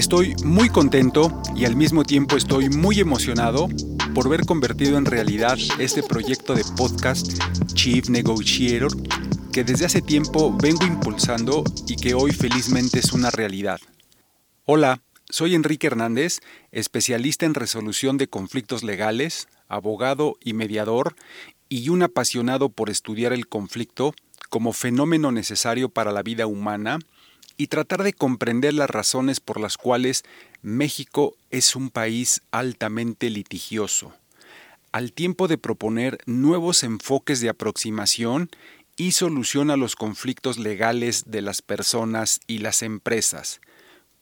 Estoy muy contento y al mismo tiempo estoy muy emocionado por ver convertido en realidad este proyecto de podcast Chief Negotiator que desde hace tiempo vengo impulsando y que hoy felizmente es una realidad. Hola, soy Enrique Hernández, especialista en resolución de conflictos legales, abogado y mediador, y un apasionado por estudiar el conflicto como fenómeno necesario para la vida humana y tratar de comprender las razones por las cuales México es un país altamente litigioso, al tiempo de proponer nuevos enfoques de aproximación y solución a los conflictos legales de las personas y las empresas,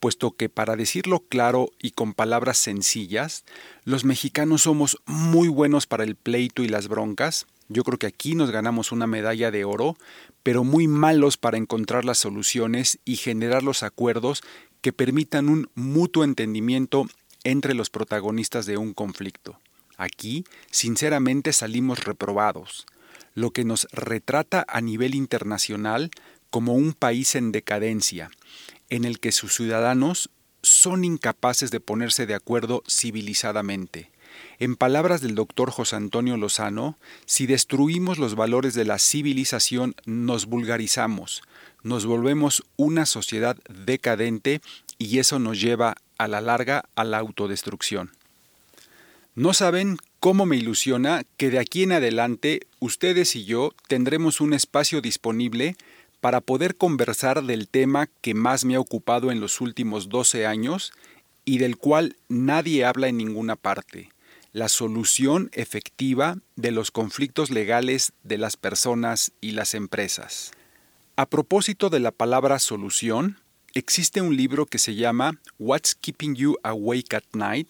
puesto que, para decirlo claro y con palabras sencillas, los mexicanos somos muy buenos para el pleito y las broncas, yo creo que aquí nos ganamos una medalla de oro, pero muy malos para encontrar las soluciones y generar los acuerdos que permitan un mutuo entendimiento entre los protagonistas de un conflicto. Aquí, sinceramente, salimos reprobados, lo que nos retrata a nivel internacional como un país en decadencia, en el que sus ciudadanos son incapaces de ponerse de acuerdo civilizadamente. En palabras del doctor José Antonio Lozano, si destruimos los valores de la civilización, nos vulgarizamos, nos volvemos una sociedad decadente y eso nos lleva a la larga a la autodestrucción. No saben cómo me ilusiona que de aquí en adelante ustedes y yo tendremos un espacio disponible para poder conversar del tema que más me ha ocupado en los últimos 12 años y del cual nadie habla en ninguna parte, la solución efectiva de los conflictos legales de las personas y las empresas. A propósito de la palabra solución, existe un libro que se llama What's Keeping You Awake at Night.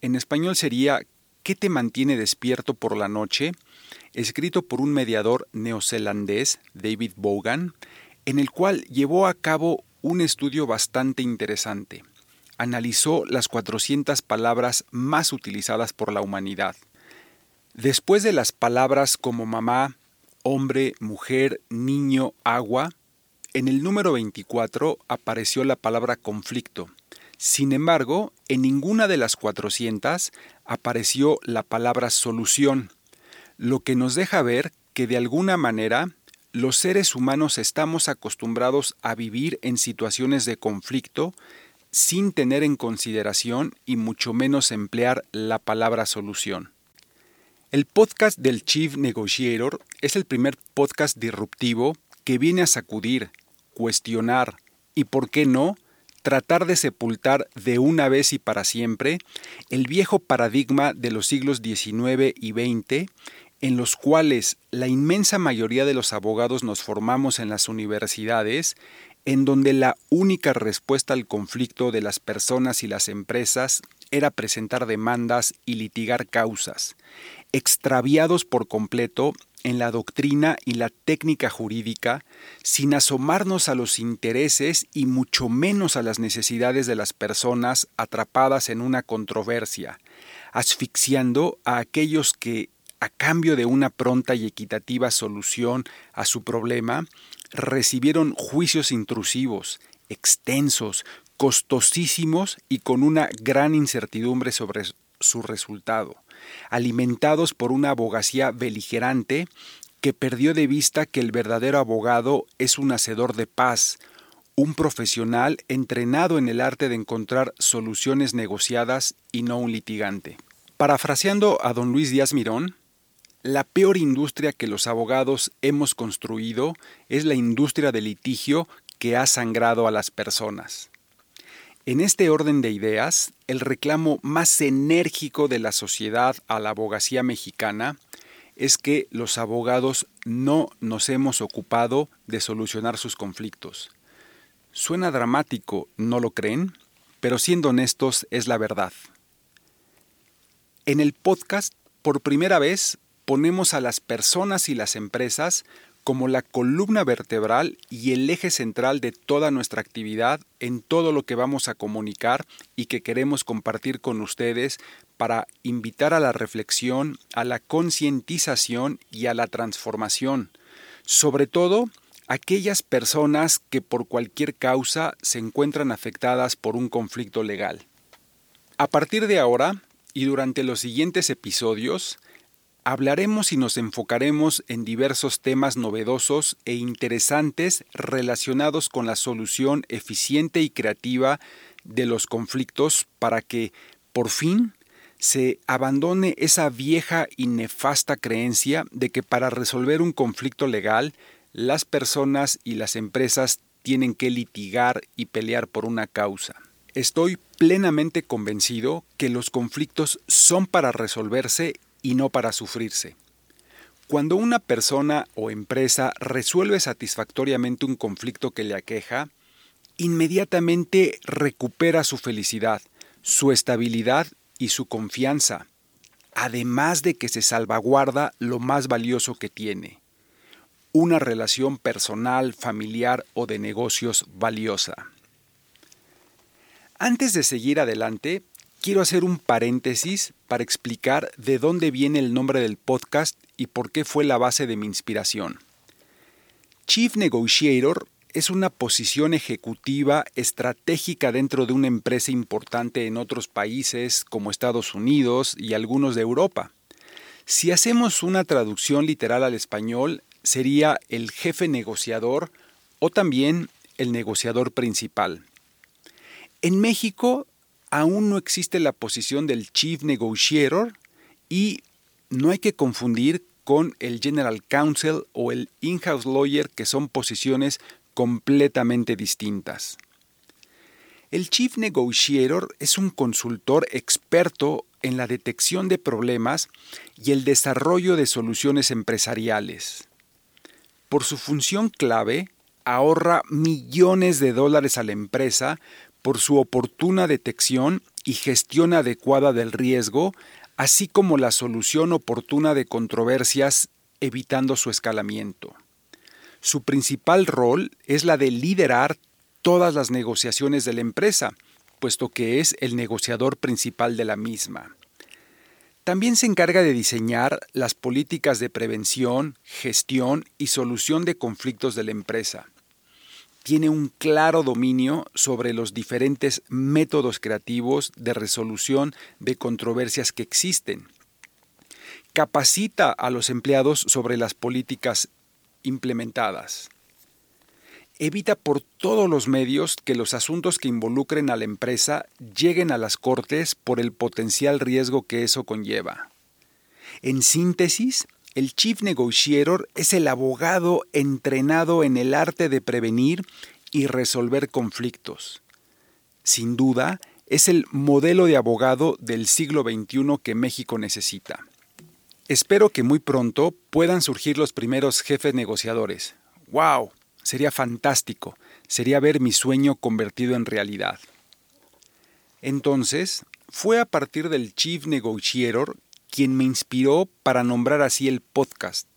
En español sería ¿Qué te mantiene despierto por la noche? escrito por un mediador neozelandés, David Bogan, en el cual llevó a cabo un estudio bastante interesante analizó las 400 palabras más utilizadas por la humanidad. Después de las palabras como mamá, hombre, mujer, niño, agua, en el número 24 apareció la palabra conflicto. Sin embargo, en ninguna de las 400 apareció la palabra solución, lo que nos deja ver que de alguna manera los seres humanos estamos acostumbrados a vivir en situaciones de conflicto sin tener en consideración y mucho menos emplear la palabra solución. El podcast del Chief Negotiator es el primer podcast disruptivo que viene a sacudir, cuestionar y, por qué no, tratar de sepultar de una vez y para siempre el viejo paradigma de los siglos XIX y XX en los cuales la inmensa mayoría de los abogados nos formamos en las universidades en donde la única respuesta al conflicto de las personas y las empresas era presentar demandas y litigar causas, extraviados por completo en la doctrina y la técnica jurídica, sin asomarnos a los intereses y mucho menos a las necesidades de las personas atrapadas en una controversia, asfixiando a aquellos que, a cambio de una pronta y equitativa solución a su problema, recibieron juicios intrusivos, extensos, costosísimos y con una gran incertidumbre sobre su resultado, alimentados por una abogacía beligerante que perdió de vista que el verdadero abogado es un hacedor de paz, un profesional entrenado en el arte de encontrar soluciones negociadas y no un litigante. Parafraseando a don Luis Díaz Mirón, la peor industria que los abogados hemos construido es la industria del litigio que ha sangrado a las personas. En este orden de ideas, el reclamo más enérgico de la sociedad a la abogacía mexicana es que los abogados no nos hemos ocupado de solucionar sus conflictos. Suena dramático, ¿no lo creen? Pero siendo honestos es la verdad. En el podcast, por primera vez, ponemos a las personas y las empresas como la columna vertebral y el eje central de toda nuestra actividad en todo lo que vamos a comunicar y que queremos compartir con ustedes para invitar a la reflexión, a la concientización y a la transformación, sobre todo aquellas personas que por cualquier causa se encuentran afectadas por un conflicto legal. A partir de ahora y durante los siguientes episodios, hablaremos y nos enfocaremos en diversos temas novedosos e interesantes relacionados con la solución eficiente y creativa de los conflictos para que, por fin, se abandone esa vieja y nefasta creencia de que para resolver un conflicto legal las personas y las empresas tienen que litigar y pelear por una causa. Estoy plenamente convencido que los conflictos son para resolverse y no para sufrirse. Cuando una persona o empresa resuelve satisfactoriamente un conflicto que le aqueja, inmediatamente recupera su felicidad, su estabilidad y su confianza, además de que se salvaguarda lo más valioso que tiene, una relación personal, familiar o de negocios valiosa. Antes de seguir adelante, quiero hacer un paréntesis para explicar de dónde viene el nombre del podcast y por qué fue la base de mi inspiración. Chief Negotiator es una posición ejecutiva estratégica dentro de una empresa importante en otros países como Estados Unidos y algunos de Europa. Si hacemos una traducción literal al español, sería el jefe negociador o también el negociador principal. En México aún no existe la posición del Chief Negotiator y no hay que confundir con el General Counsel o el In-House Lawyer, que son posiciones completamente distintas. El Chief Negotiator es un consultor experto en la detección de problemas y el desarrollo de soluciones empresariales por su función clave, ahorra millones de dólares a la empresa por su oportuna detección y gestión adecuada del riesgo, así como la solución oportuna de controversias evitando su escalamiento. Su principal rol es la de liderar todas las negociaciones de la empresa, puesto que es el negociador principal de la misma. También se encarga de diseñar las políticas de prevención, gestión y solución de conflictos de la empresa. Tiene un claro dominio sobre los diferentes métodos creativos de resolución de controversias que existen. Capacita a los empleados sobre las políticas implementadas evita por todos los medios que los asuntos que involucren a la empresa lleguen a las Cortes por el potencial riesgo que eso conlleva. En síntesis, el Chief Negotiator es el abogado entrenado en el arte de prevenir y resolver conflictos. Sin duda, es el modelo de abogado del siglo XXI que México necesita. Espero que muy pronto puedan surgir los primeros jefes negociadores. ¡Wow! Sería fantástico, sería ver mi sueño convertido en realidad. Entonces, fue a partir del Chief Negotiator quien me inspiró para nombrar así el podcast,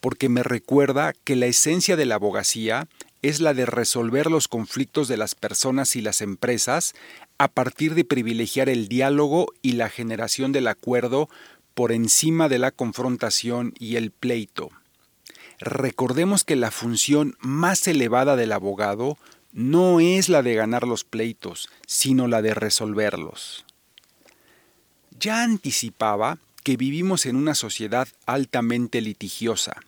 porque me recuerda que la esencia de la abogacía es la de resolver los conflictos de las personas y las empresas a partir de privilegiar el diálogo y la generación del acuerdo por encima de la confrontación y el pleito recordemos que la función más elevada del abogado no es la de ganar los pleitos, sino la de resolverlos. Ya anticipaba que vivimos en una sociedad altamente litigiosa,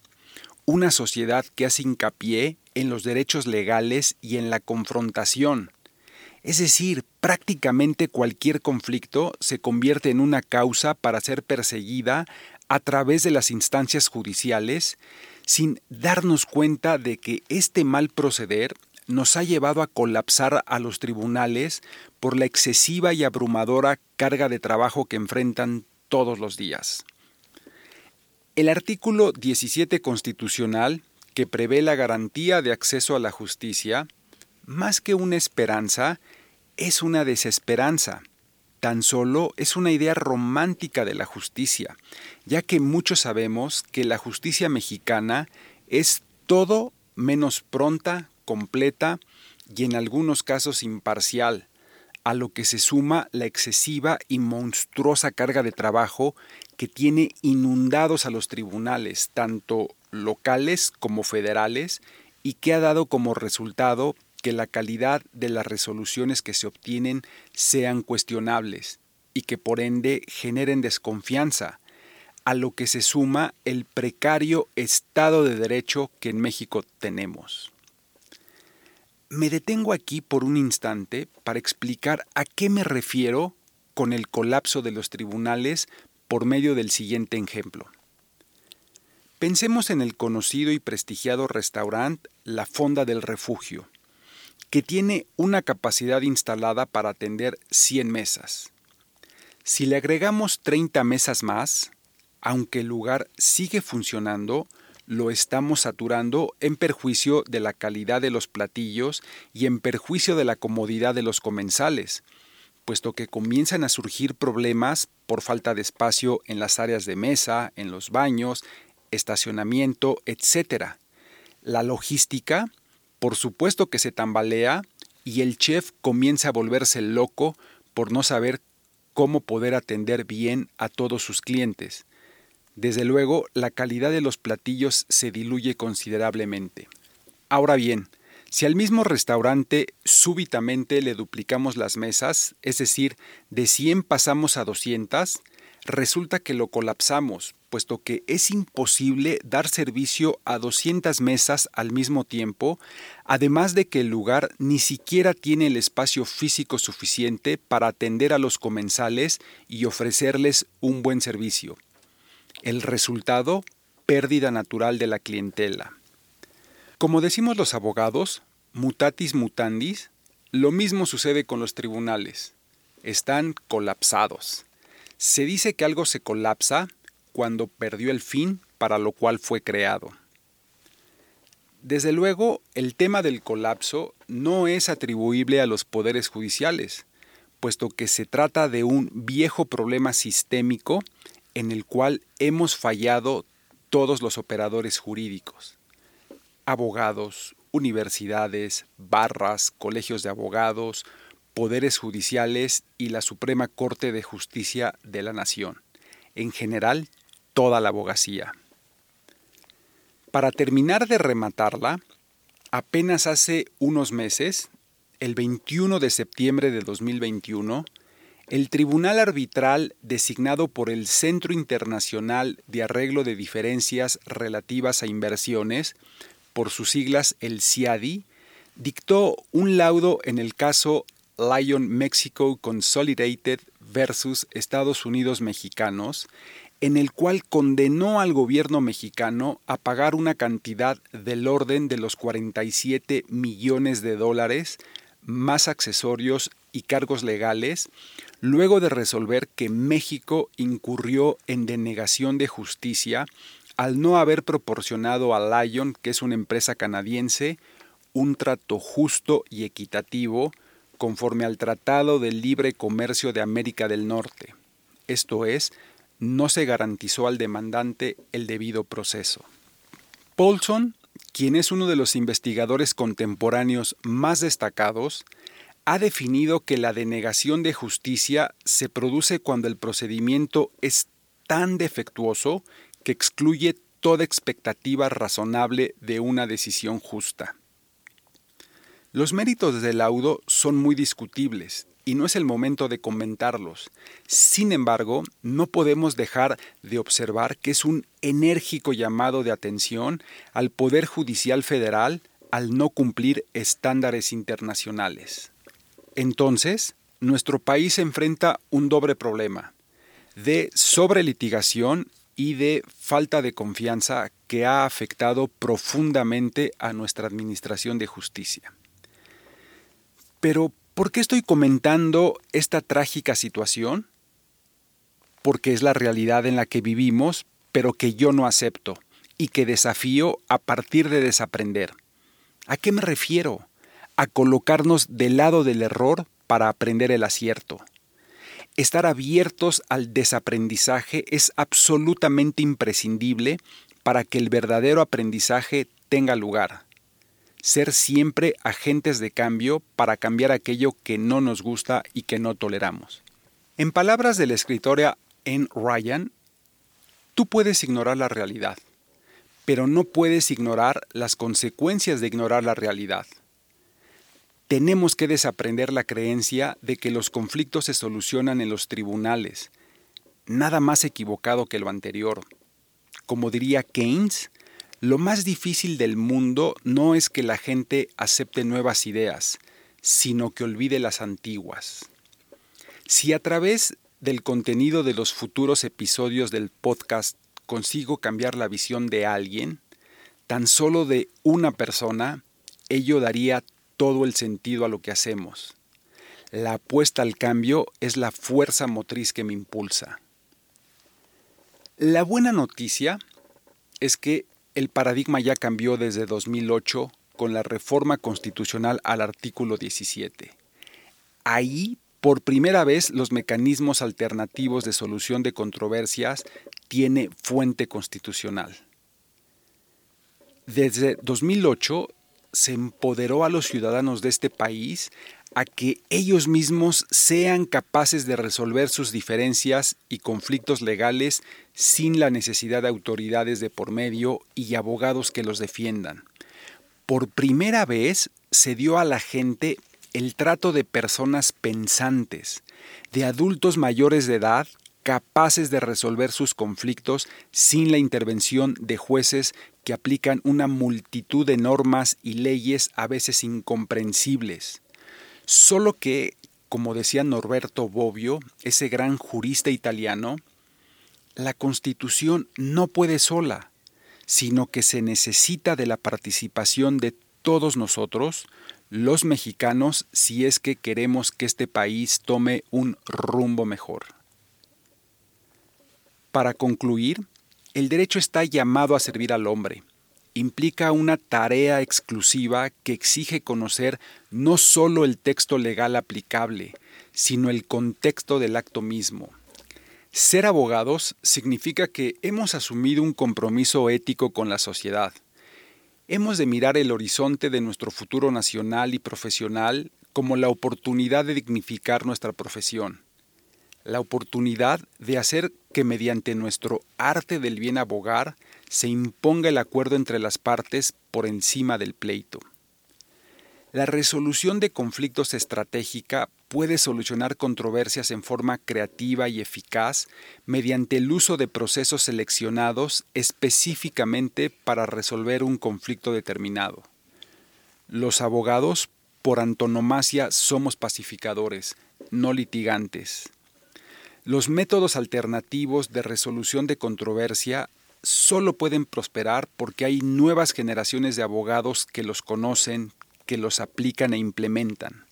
una sociedad que hace hincapié en los derechos legales y en la confrontación. Es decir, prácticamente cualquier conflicto se convierte en una causa para ser perseguida a través de las instancias judiciales sin darnos cuenta de que este mal proceder nos ha llevado a colapsar a los tribunales por la excesiva y abrumadora carga de trabajo que enfrentan todos los días. El artículo 17 constitucional, que prevé la garantía de acceso a la justicia, más que una esperanza, es una desesperanza, tan solo es una idea romántica de la justicia, ya que muchos sabemos que la justicia mexicana es todo menos pronta, completa y en algunos casos imparcial, a lo que se suma la excesiva y monstruosa carga de trabajo que tiene inundados a los tribunales, tanto locales como federales, y que ha dado como resultado que la calidad de las resoluciones que se obtienen sean cuestionables y que por ende generen desconfianza, a lo que se suma el precario Estado de Derecho que en México tenemos. Me detengo aquí por un instante para explicar a qué me refiero con el colapso de los tribunales por medio del siguiente ejemplo. Pensemos en el conocido y prestigiado restaurante La Fonda del Refugio, que tiene una capacidad instalada para atender 100 mesas. Si le agregamos 30 mesas más, aunque el lugar sigue funcionando, lo estamos saturando en perjuicio de la calidad de los platillos y en perjuicio de la comodidad de los comensales, puesto que comienzan a surgir problemas por falta de espacio en las áreas de mesa, en los baños, estacionamiento, etc. La logística, por supuesto que se tambalea y el chef comienza a volverse loco por no saber cómo poder atender bien a todos sus clientes. Desde luego, la calidad de los platillos se diluye considerablemente. Ahora bien, si al mismo restaurante súbitamente le duplicamos las mesas, es decir, de 100 pasamos a 200, resulta que lo colapsamos, puesto que es imposible dar servicio a 200 mesas al mismo tiempo, además de que el lugar ni siquiera tiene el espacio físico suficiente para atender a los comensales y ofrecerles un buen servicio. El resultado, pérdida natural de la clientela. Como decimos los abogados, mutatis mutandis, lo mismo sucede con los tribunales. Están colapsados. Se dice que algo se colapsa cuando perdió el fin para lo cual fue creado. Desde luego, el tema del colapso no es atribuible a los poderes judiciales, puesto que se trata de un viejo problema sistémico en el cual hemos fallado todos los operadores jurídicos. Abogados, universidades, barras, colegios de abogados, poderes judiciales y la Suprema Corte de Justicia de la Nación, en general toda la abogacía. Para terminar de rematarla, apenas hace unos meses, el 21 de septiembre de 2021, el Tribunal Arbitral designado por el Centro Internacional de Arreglo de Diferencias Relativas a Inversiones, por sus siglas el CIADI, dictó un laudo en el caso Lion Mexico Consolidated versus Estados Unidos Mexicanos, en el cual condenó al gobierno mexicano a pagar una cantidad del orden de los 47 millones de dólares, más accesorios y cargos legales, luego de resolver que México incurrió en denegación de justicia al no haber proporcionado a Lion, que es una empresa canadiense, un trato justo y equitativo conforme al Tratado de Libre Comercio de América del Norte. Esto es, no se garantizó al demandante el debido proceso. Paulson, quien es uno de los investigadores contemporáneos más destacados, ha definido que la denegación de justicia se produce cuando el procedimiento es tan defectuoso que excluye toda expectativa razonable de una decisión justa. Los méritos del laudo son muy discutibles y no es el momento de comentarlos. Sin embargo, no podemos dejar de observar que es un enérgico llamado de atención al Poder Judicial Federal al no cumplir estándares internacionales. Entonces, nuestro país enfrenta un doble problema de sobrelitigación y de falta de confianza que ha afectado profundamente a nuestra Administración de Justicia. Pero, ¿por qué estoy comentando esta trágica situación? Porque es la realidad en la que vivimos, pero que yo no acepto y que desafío a partir de desaprender. ¿A qué me refiero? A colocarnos del lado del error para aprender el acierto. Estar abiertos al desaprendizaje es absolutamente imprescindible para que el verdadero aprendizaje tenga lugar ser siempre agentes de cambio para cambiar aquello que no nos gusta y que no toleramos. En palabras de la escritora Anne Ryan, tú puedes ignorar la realidad, pero no puedes ignorar las consecuencias de ignorar la realidad. Tenemos que desaprender la creencia de que los conflictos se solucionan en los tribunales. Nada más equivocado que lo anterior. Como diría Keynes, lo más difícil del mundo no es que la gente acepte nuevas ideas, sino que olvide las antiguas. Si a través del contenido de los futuros episodios del podcast consigo cambiar la visión de alguien, tan solo de una persona, ello daría todo el sentido a lo que hacemos. La apuesta al cambio es la fuerza motriz que me impulsa. La buena noticia es que el paradigma ya cambió desde 2008 con la reforma constitucional al artículo 17. Ahí, por primera vez, los mecanismos alternativos de solución de controversias tiene fuente constitucional. Desde 2008 se empoderó a los ciudadanos de este país a que ellos mismos sean capaces de resolver sus diferencias y conflictos legales sin la necesidad de autoridades de por medio y abogados que los defiendan. Por primera vez se dio a la gente el trato de personas pensantes, de adultos mayores de edad capaces de resolver sus conflictos sin la intervención de jueces que aplican una multitud de normas y leyes a veces incomprensibles. Solo que, como decía Norberto Bobbio, ese gran jurista italiano, la Constitución no puede sola, sino que se necesita de la participación de todos nosotros, los mexicanos, si es que queremos que este país tome un rumbo mejor. Para concluir, el derecho está llamado a servir al hombre. Implica una tarea exclusiva que exige conocer no solo el texto legal aplicable, sino el contexto del acto mismo. Ser abogados significa que hemos asumido un compromiso ético con la sociedad. Hemos de mirar el horizonte de nuestro futuro nacional y profesional como la oportunidad de dignificar nuestra profesión la oportunidad de hacer que mediante nuestro arte del bien abogar se imponga el acuerdo entre las partes por encima del pleito. La resolución de conflictos estratégica puede solucionar controversias en forma creativa y eficaz mediante el uso de procesos seleccionados específicamente para resolver un conflicto determinado. Los abogados, por antonomasia, somos pacificadores, no litigantes. Los métodos alternativos de resolución de controversia solo pueden prosperar porque hay nuevas generaciones de abogados que los conocen, que los aplican e implementan.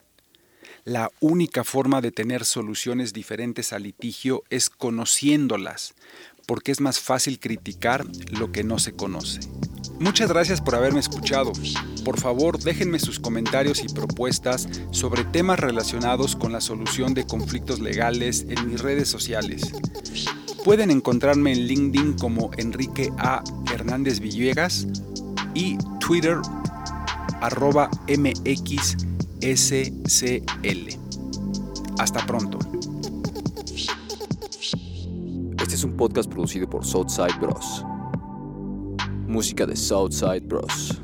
La única forma de tener soluciones diferentes al litigio es conociéndolas, porque es más fácil criticar lo que no se conoce. Muchas gracias por haberme escuchado. Por favor, déjenme sus comentarios y propuestas sobre temas relacionados con la solución de conflictos legales en mis redes sociales. Pueden encontrarme en LinkedIn como Enrique A. Hernández Villegas y Twitter arroba MXSCL. Hasta pronto. Este es un podcast producido por Southside Bros música de Southside Bros.